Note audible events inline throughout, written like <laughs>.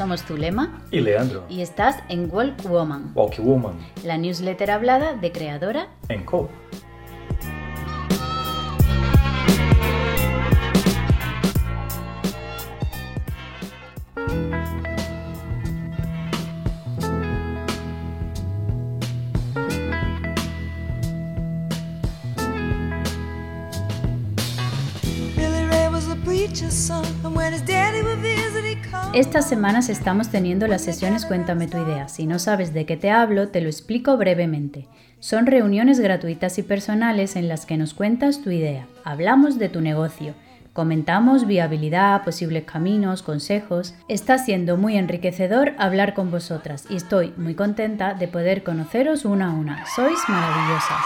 Somos Zulema y Leandro. y estás en Walk Woman, Walk Woman la newsletter hablada de Creadora. en Co. Estas semanas estamos teniendo las sesiones Cuéntame tu idea. Si no sabes de qué te hablo, te lo explico brevemente. Son reuniones gratuitas y personales en las que nos cuentas tu idea. Hablamos de tu negocio. Comentamos viabilidad, posibles caminos, consejos. Está siendo muy enriquecedor hablar con vosotras y estoy muy contenta de poder conoceros una a una. Sois maravillosas.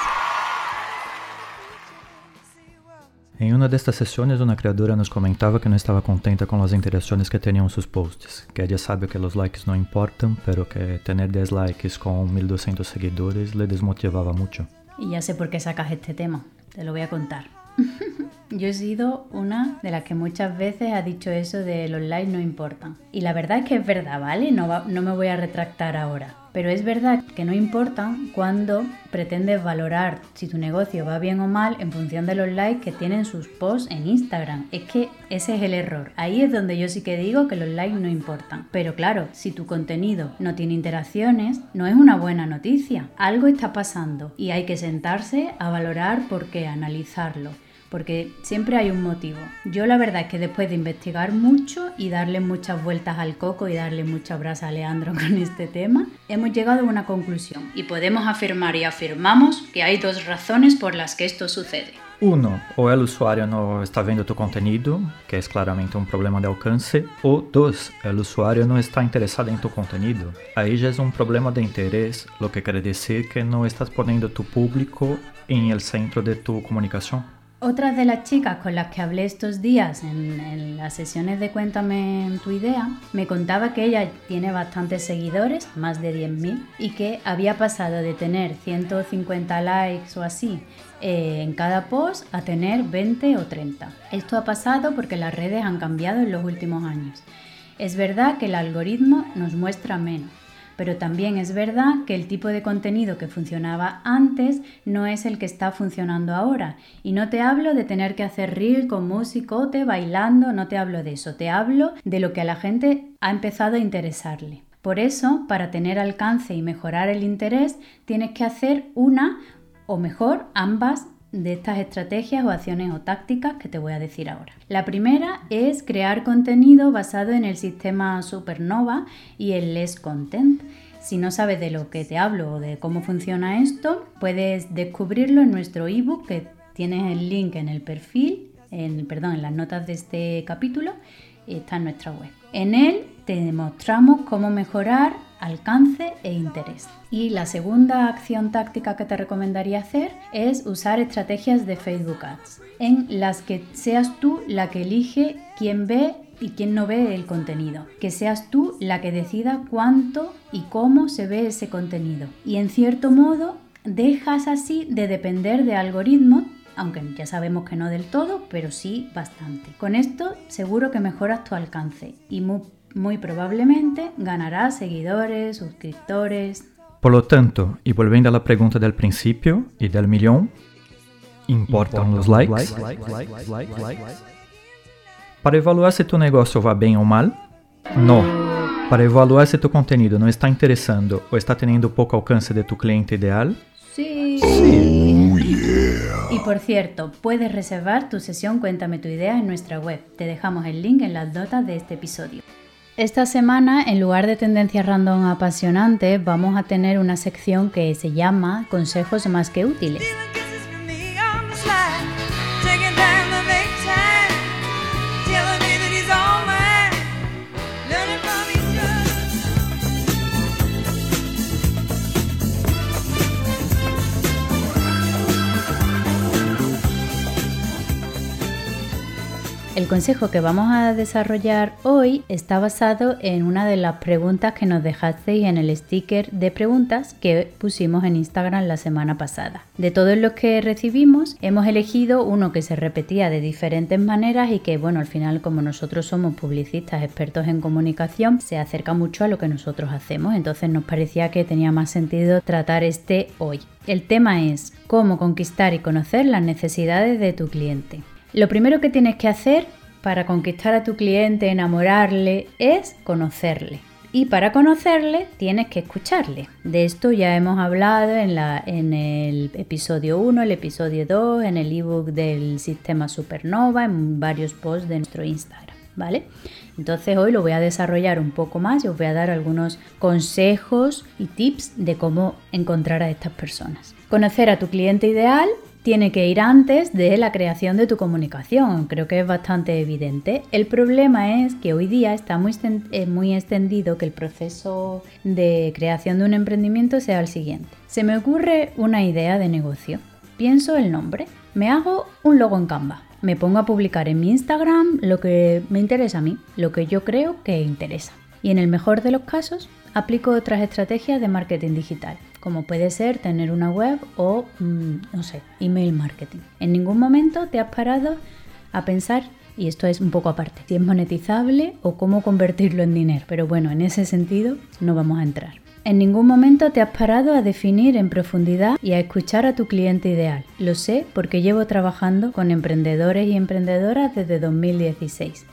Em uma destas sessões, uma criadora nos comentava que não estava contenta com as interações que tinham seus posts, que ella sabe que os likes não importam, pero que ter 10 likes com 1200 seguidores le desmotivava muito. Y ya sé por qué sacas este tema, te lo voy a contar. <laughs> Yo he sido una de las que muchas veces ha dicho eso de los likes no importan. Y la verdad es que es verdad, ¿vale? No, va- no me voy a retractar ahora. Pero es verdad que no importan cuando pretendes valorar si tu negocio va bien o mal en función de los likes que tienen sus posts en Instagram. Es que ese es el error. Ahí es donde yo sí que digo que los likes no importan. Pero claro, si tu contenido no tiene interacciones, no es una buena noticia. Algo está pasando y hay que sentarse a valorar por qué, analizarlo porque siempre hay un motivo. Yo la verdad es que después de investigar mucho y darle muchas vueltas al coco y darle mucha brasa a Leandro <laughs> con este tema, hemos llegado a una conclusión y podemos afirmar y afirmamos que hay dos razones por las que esto sucede. Uno, ou el usuário não está vendo tu conteúdo, que é claramente um problema de alcance, ou dois, el usuário não está interessado em tu conteúdo. Aí já é um problema de interesse, lo que quer dizer que não estás poniendo tu público em el centro de tu comunicação. Otras de las chicas con las que hablé estos días en, en las sesiones de Cuéntame tu idea, me contaba que ella tiene bastantes seguidores, más de 10.000, y que había pasado de tener 150 likes o así eh, en cada post a tener 20 o 30. Esto ha pasado porque las redes han cambiado en los últimos años. Es verdad que el algoritmo nos muestra menos, pero también es verdad que el tipo de contenido que funcionaba antes no es el que está funcionando ahora. Y no te hablo de tener que hacer reel con musicote, bailando, no te hablo de eso, te hablo de lo que a la gente ha empezado a interesarle. Por eso, para tener alcance y mejorar el interés, tienes que hacer una o mejor ambas de estas estrategias o acciones o tácticas que te voy a decir ahora. La primera es crear contenido basado en el sistema Supernova y el Less Content. Si no sabes de lo que te hablo o de cómo funciona esto, puedes descubrirlo en nuestro ebook que tienes el link en el perfil, en, perdón, en las notas de este capítulo, está en nuestra web. En él te demostramos cómo mejorar alcance e interés. Y la segunda acción táctica que te recomendaría hacer es usar estrategias de Facebook Ads, en las que seas tú la que elige quién ve y quién no ve el contenido. Que seas tú la que decida cuánto y cómo se ve ese contenido. Y en cierto modo dejas así de depender de algoritmos aunque ya sabemos que no del todo, pero sí bastante. Con esto seguro que mejoras tu alcance y muy, muy probablemente ganarás seguidores, suscriptores. Por lo tanto, e volvendo à pergunta del princípio e del milhão, importam os likes? Para evaluar se tu negócio vai bem ou mal? Não. Para evaluar se tu conteúdo não está interessando ou está tendo pouco alcance de tu cliente ideal? Sí. Y por cierto, puedes reservar tu sesión Cuéntame tu idea en nuestra web. Te dejamos el link en las notas de este episodio. Esta semana, en lugar de tendencias random apasionantes, vamos a tener una sección que se llama Consejos más que útiles. Consejo que vamos a desarrollar hoy está basado en una de las preguntas que nos dejasteis en el sticker de preguntas que pusimos en Instagram la semana pasada. De todos los que recibimos, hemos elegido uno que se repetía de diferentes maneras y que, bueno, al final como nosotros somos publicistas expertos en comunicación, se acerca mucho a lo que nosotros hacemos, entonces nos parecía que tenía más sentido tratar este hoy. El tema es cómo conquistar y conocer las necesidades de tu cliente. Lo primero que tienes que hacer para conquistar a tu cliente, enamorarle, es conocerle. Y para conocerle tienes que escucharle. De esto ya hemos hablado en, la, en el episodio 1, el episodio 2, en el ebook del sistema Supernova, en varios posts de nuestro Instagram, ¿vale? Entonces hoy lo voy a desarrollar un poco más y os voy a dar algunos consejos y tips de cómo encontrar a estas personas. Conocer a tu cliente ideal tiene que ir antes de la creación de tu comunicación. Creo que es bastante evidente. El problema es que hoy día está muy, eh, muy extendido que el proceso de creación de un emprendimiento sea el siguiente. Se me ocurre una idea de negocio. Pienso el nombre. Me hago un logo en Canva. Me pongo a publicar en mi Instagram lo que me interesa a mí, lo que yo creo que interesa. Y en el mejor de los casos, aplico otras estrategias de marketing digital como puede ser tener una web o, mm, no sé, email marketing. En ningún momento te has parado a pensar, y esto es un poco aparte, si es monetizable o cómo convertirlo en dinero. Pero bueno, en ese sentido no vamos a entrar. En ningún momento te has parado a definir en profundidad y a escuchar a tu cliente ideal. Lo sé porque llevo trabajando con emprendedores y emprendedoras desde 2016.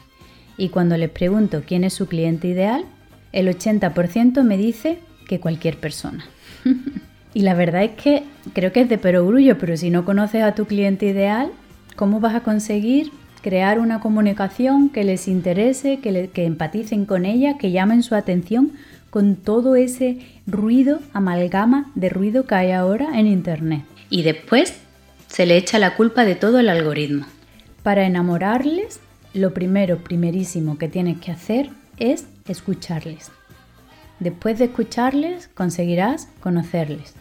Y cuando les pregunto quién es su cliente ideal, el 80% me dice que cualquier persona. <laughs> y la verdad es que creo que es de perogrullo, pero si no conoces a tu cliente ideal, ¿cómo vas a conseguir crear una comunicación que les interese, que, empaticen con ella, que llamen su atención con todo ese ruido, amalgama de ruido que hay ahora en Internet? Y después se le echa la culpa de todo el algoritmo. Para enamorarles, lo primero, primerísimo que tienes que hacer es escucharles. Después de escucharles, conseguirás conocerles.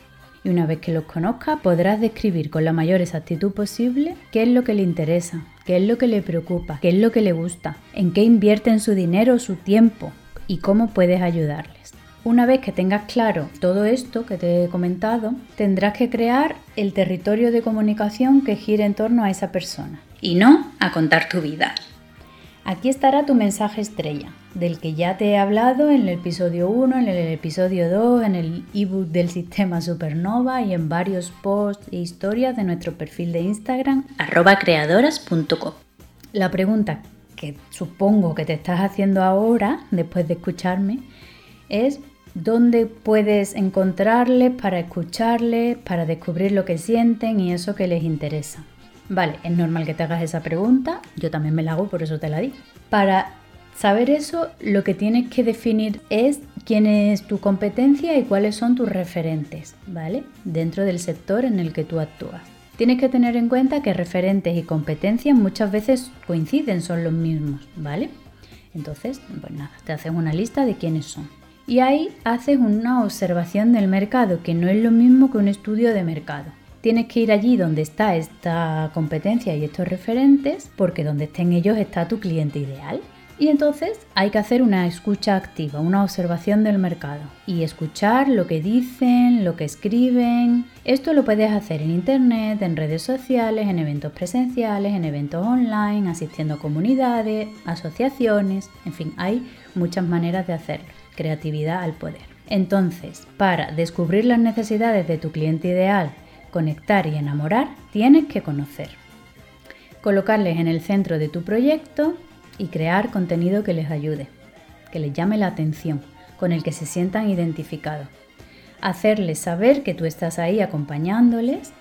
Y una vez que los conozcas, podrás describir con la mayor exactitud posible qué es lo que le interesa, qué es lo que le preocupa, qué es lo que le gusta, en qué invierten su dinero, su tiempo y cómo puedes ayudarles. Una vez que tengas claro todo esto que te he comentado, tendrás que crear el territorio de comunicación que gire en torno a esa persona y no a contar tu vida. Aquí estará tu mensaje estrella, del que ya te he hablado en el episodio 1, en el episodio 2, en el ebook del sistema Supernova y en varios posts e historias de nuestro perfil de Instagram creadoras.com. La pregunta que supongo que te estás haciendo ahora, después de escucharme, es dónde puedes encontrarles para escucharles, para descubrir lo que sienten y eso que les interesa. Vale, es normal que te hagas esa pregunta, yo también me la hago, por eso te la di. Para Saber eso, lo que tienes que definir es quién es tu competencia y cuáles son tus referentes, ¿vale? Dentro del sector en el que tú actúas. Tienes que tener en cuenta que referentes y competencias muchas veces coinciden, son los mismos, ¿vale? Entonces, pues nada, te haces una lista de quiénes son. Y ahí haces una observación del mercado, que no es lo mismo que un estudio de mercado. Tienes que ir allí donde está esta competencia y estos referentes, porque donde estén ellos está tu cliente ideal. Y entonces hay que hacer una escucha activa, una observación del mercado y escuchar lo que dicen, lo que escriben. Esto lo puedes hacer en internet, en redes sociales, en eventos presenciales, en eventos online, asistiendo a comunidades, asociaciones, en fin, hay muchas maneras de hacerlo. Creatividad al poder. Entonces, para descubrir las necesidades de tu cliente ideal, conectar y enamorar, tienes que conocer. Colocarles en el centro de tu proyecto y crear contenido que les ayude, que les llame la atención, con el que se sientan identificados. Hacerles saber que tú estás ahí acompañándoles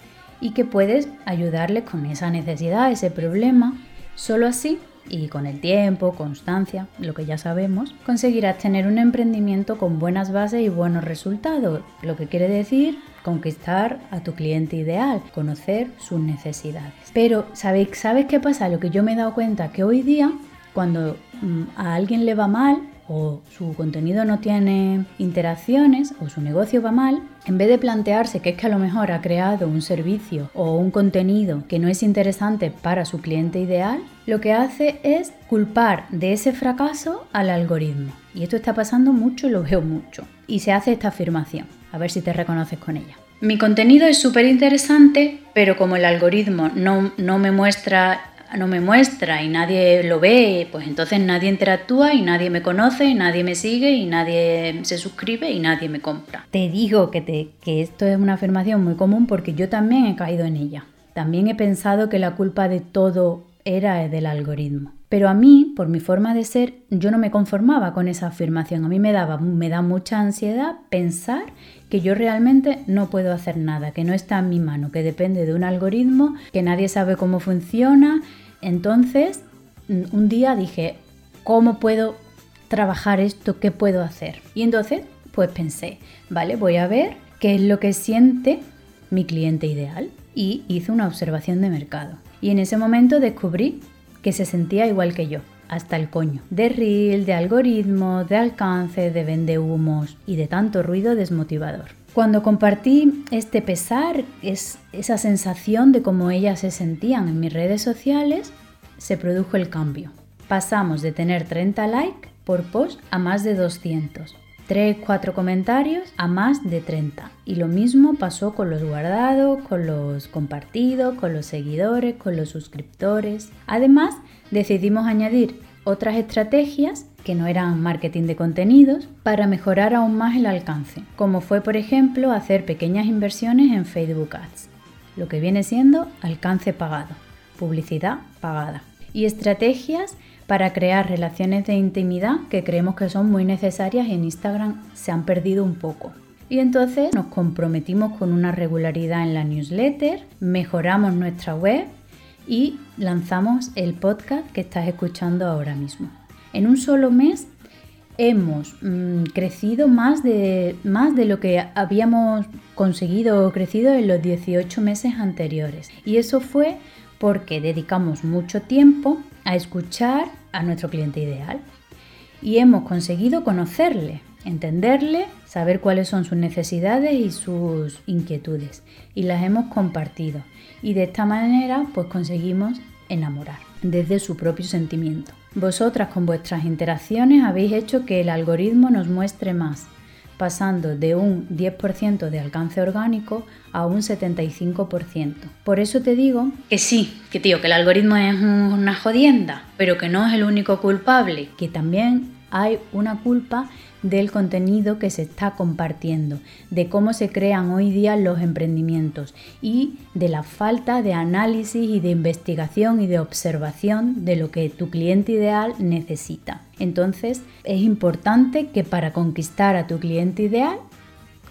y que puedes ayudarles con esa necesidad, ese problema. Solo así, y con el tiempo, constancia, lo que ya sabemos, conseguirás tener un emprendimiento con buenas bases y buenos resultados, lo que quiere decir conquistar a tu cliente ideal, conocer sus necesidades. Pero, ¿sabes, ¿sabes qué pasa? Lo que yo me he dado cuenta que hoy día cuando mm, a alguien le va mal o su contenido no tiene interacciones o su negocio va mal, en vez de plantearse que es que a lo mejor ha creado un servicio o un contenido que no es interesante para su cliente ideal, lo que hace es culpar de ese fracaso al algoritmo. Y esto está pasando mucho y lo veo mucho. Y se hace esta afirmación. A ver si te reconoces con ella. Mi contenido es súper interesante, pero como el algoritmo no, no me muestra no me muestra y nadie lo ve, pues entonces nadie interactúa y nadie me conoce y nadie me sigue y nadie se suscribe y nadie me compra. Te digo que, te, que esto es una afirmación muy común porque yo también he caído en ella. También he pensado que la culpa de todo era del algoritmo. Pero a mí, por mi forma de ser, yo no me conformaba con esa afirmación. A mí me, daba, me da mucha ansiedad pensar que yo realmente no puedo hacer nada, que no está en mi mano, que depende de un algoritmo, que nadie sabe cómo funciona. Entonces, un día dije, ¿cómo puedo trabajar esto? ¿Qué puedo hacer? Y entonces, pues pensé, vale, voy a ver qué es lo que siente mi cliente ideal. Y hice una observación de mercado. Y en ese momento descubrí que se sentía igual que yo, hasta el coño, de reel, de algoritmo, de alcance, de vendehumos y de tanto ruido desmotivador. Cuando compartí este pesar, es esa sensación de cómo ellas se sentían en mis redes sociales, se produjo el cambio. Pasamos de tener 30 likes por post a más de 200. 3, 4 comentarios a más de 30. Y lo mismo pasó con los guardados, con los compartidos, con los seguidores, con los suscriptores. Además, decidimos añadir otras estrategias que no eran marketing de contenidos para mejorar aún más el alcance, como fue por ejemplo hacer pequeñas inversiones en Facebook Ads, lo que viene siendo alcance pagado, publicidad pagada, y estrategias para crear relaciones de intimidad que creemos que son muy necesarias en Instagram se han perdido un poco. Y entonces nos comprometimos con una regularidad en la newsletter, mejoramos nuestra web y lanzamos el podcast que estás escuchando ahora mismo. En un solo mes hemos mm, crecido más de, más de lo que habíamos conseguido o crecido en los 18 meses anteriores. Y eso fue porque dedicamos mucho tiempo a escuchar a nuestro cliente ideal. Y hemos conseguido conocerle, entenderle, saber cuáles son sus necesidades y sus inquietudes. Y las hemos compartido. Y de esta manera pues conseguimos enamorar desde su propio sentimiento. Vosotras con vuestras interacciones habéis hecho que el algoritmo nos muestre más, pasando de un 10% de alcance orgánico a un 75%. Por eso te digo que sí, que tío, que el algoritmo es una jodienda, pero que no es el único culpable, que también hay una culpa del contenido que se está compartiendo, de cómo se crean hoy día los emprendimientos y de la falta de análisis y de investigación y de observación de lo que tu cliente ideal necesita. Entonces es importante que para conquistar a tu cliente ideal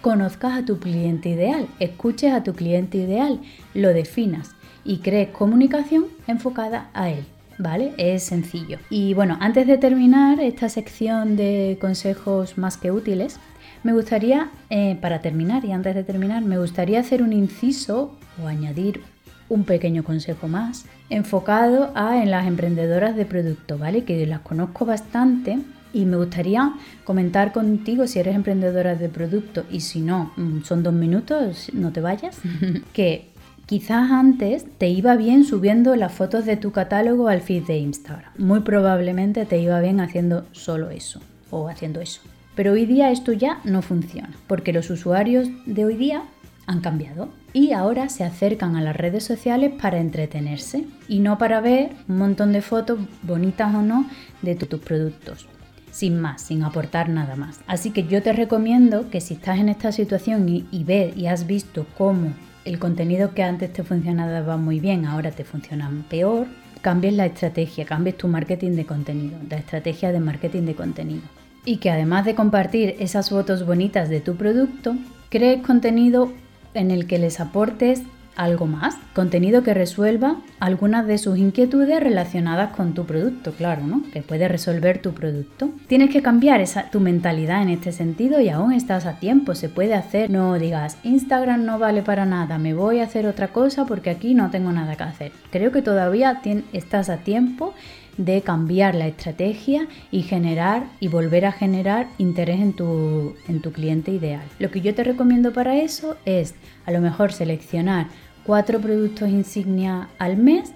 conozcas a tu cliente ideal, escuches a tu cliente ideal, lo definas y crees comunicación enfocada a él. ¿Vale? Es sencillo. Y bueno, antes de terminar esta sección de consejos más que útiles, me gustaría, eh, para terminar y antes de terminar, me gustaría hacer un inciso o añadir un pequeño consejo más enfocado a en las emprendedoras de producto, ¿vale? Que las conozco bastante y me gustaría comentar contigo si eres emprendedora de producto y si no, mm, son dos minutos, no te vayas, <laughs> que Quizás antes te iba bien subiendo las fotos de tu catálogo al feed de Instagram. Muy probablemente te iba bien haciendo solo eso o haciendo eso. Pero hoy día esto ya no funciona, porque los usuarios de hoy día han cambiado y ahora se acercan a las redes sociales para entretenerse y no para ver un montón de fotos, bonitas o no, de tus productos. Sin más, sin aportar nada más. Así que yo te recomiendo que si estás en esta situación y, ves y has visto cómo el contenido que antes te funcionaba muy bien, ahora te funciona peor, cambies la estrategia, cambies tu marketing de contenido, la estrategia de marketing de contenido. Y que además de compartir esas fotos bonitas de tu producto, crees contenido en el que les aportes algo más, contenido que resuelva algunas de sus inquietudes relacionadas con tu producto, claro, ¿no? Que puede resolver tu producto. Tienes que cambiar esa, tu mentalidad en este sentido y aún estás a tiempo, se puede hacer. No digas, Instagram no vale para nada, me voy a hacer otra cosa porque aquí no tengo nada que hacer. Creo que todavía estás a tiempo de cambiar la estrategia y generar y volver a generar interés en tu, en tu cliente ideal. Lo que yo te recomiendo para eso es a lo mejor seleccionar cuatro productos insignia al mes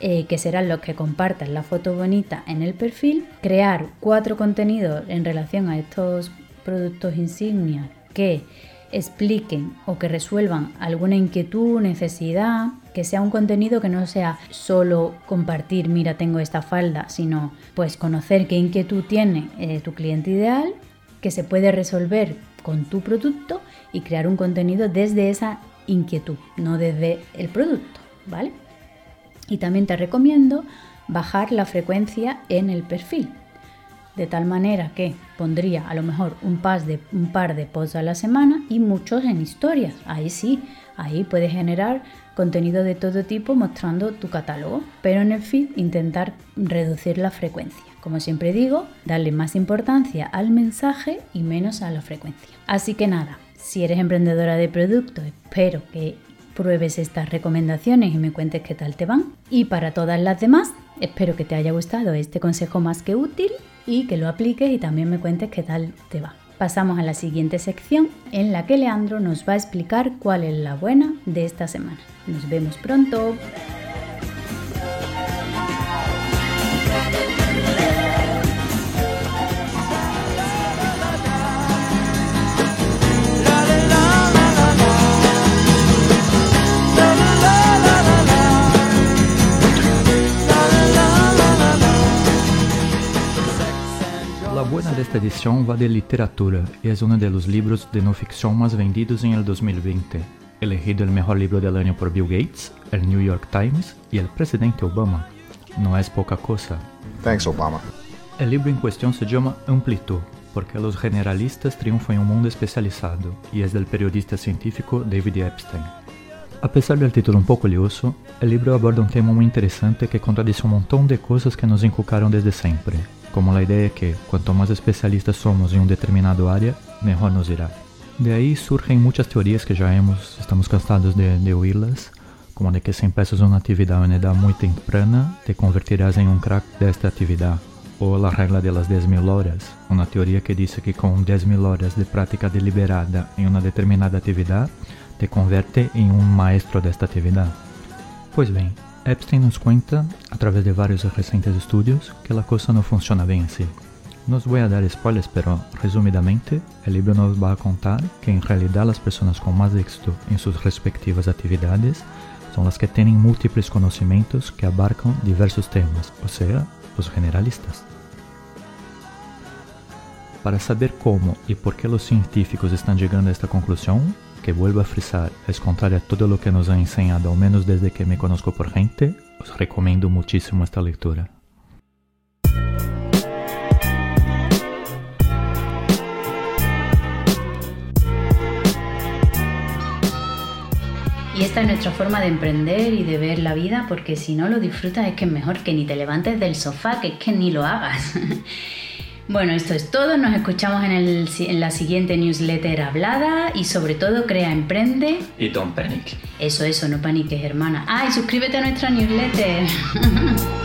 eh, que serán los que compartan la foto bonita en el perfil, crear cuatro contenidos en relación a estos productos insignia que expliquen o que resuelvan alguna inquietud, necesidad, que sea un contenido que no sea solo compartir, mira, tengo esta falda, sino pues conocer qué inquietud tiene eh, tu cliente ideal, que se puede resolver con tu producto y crear un contenido desde esa inquietud, no desde el producto, ¿vale? Y también te recomiendo bajar la frecuencia en el perfil de tal manera que pondría a lo mejor un, de, un par de posts a la semana y muchos en historias. Ahí sí, ahí puedes generar contenido de todo tipo mostrando tu catálogo, pero en el feed intentar reducir la frecuencia. Como siempre digo, darle más importancia al mensaje y menos a la frecuencia. Así que nada, si eres emprendedora de producto, espero que pruebes estas recomendaciones y me cuentes qué tal te van. Y para todas las demás, espero que te haya gustado este consejo más que útil y que lo apliques y también me cuentes qué tal te va. Pasamos a la siguiente sección en la que Leandro nos va a explicar cuál es la buena de esta semana. Nos vemos pronto. Esta edición va de literatura y es uno de los libros de no ficción más vendidos en el 2020, elegido el mejor libro del año por Bill Gates, el New York Times y el presidente Obama. No es poca cosa. Thanks, Obama. El libro en cuestión se llama Amplitud, porque los generalistas triunfan en un mundo especializado, y es del periodista científico David Epstein. A pesar del título un poco lioso, el libro aborda un tema muy interesante que contradice un montón de cosas que nos inculcaron desde siempre, como la idea de que cuanto más especialistas somos en un determinado área, mejor nos irá. De ahí surgen muchas teorías que ya hemos, estamos cansados de, de oírlas, como de que si empiezas una actividad a una edad muy temprana, te convertirás en un crack de esta actividad. O la regla de las 10.000 horas, una teoría que dice que con 10.000 horas de práctica deliberada en una determinada actividad, te convierte en un maestro de esta actividad. Pues bien, Epstein nos cuenta, a través de varios recientes estudios, que la cosa no funciona bien así. No os voy a dar spoilers, pero resumidamente, el libro nos va a contar que en realidad las personas con más éxito en sus respectivas actividades son las que tienen múltiples conocimientos que abarcan diversos temas, o sea, los generalistas. Para saber cómo y por qué los científicos están llegando a esta conclusión, que vuelvo a frisar es contraria a todo lo que nos han enseñado, al menos desde que me conozco por gente, os recomiendo muchísimo esta lectura. Y esta es nuestra forma de emprender y de ver la vida, porque si no lo disfrutas es que es mejor que ni te levantes del sofá, que es que ni lo hagas. <laughs> Bueno, esto es todo. Nos escuchamos en, el- en la siguiente newsletter hablada y sobre todo crea, emprende. Y don't panic. Eso, eso, no paniques, hermana. Ah, y suscríbete a nuestra newsletter. <laughs>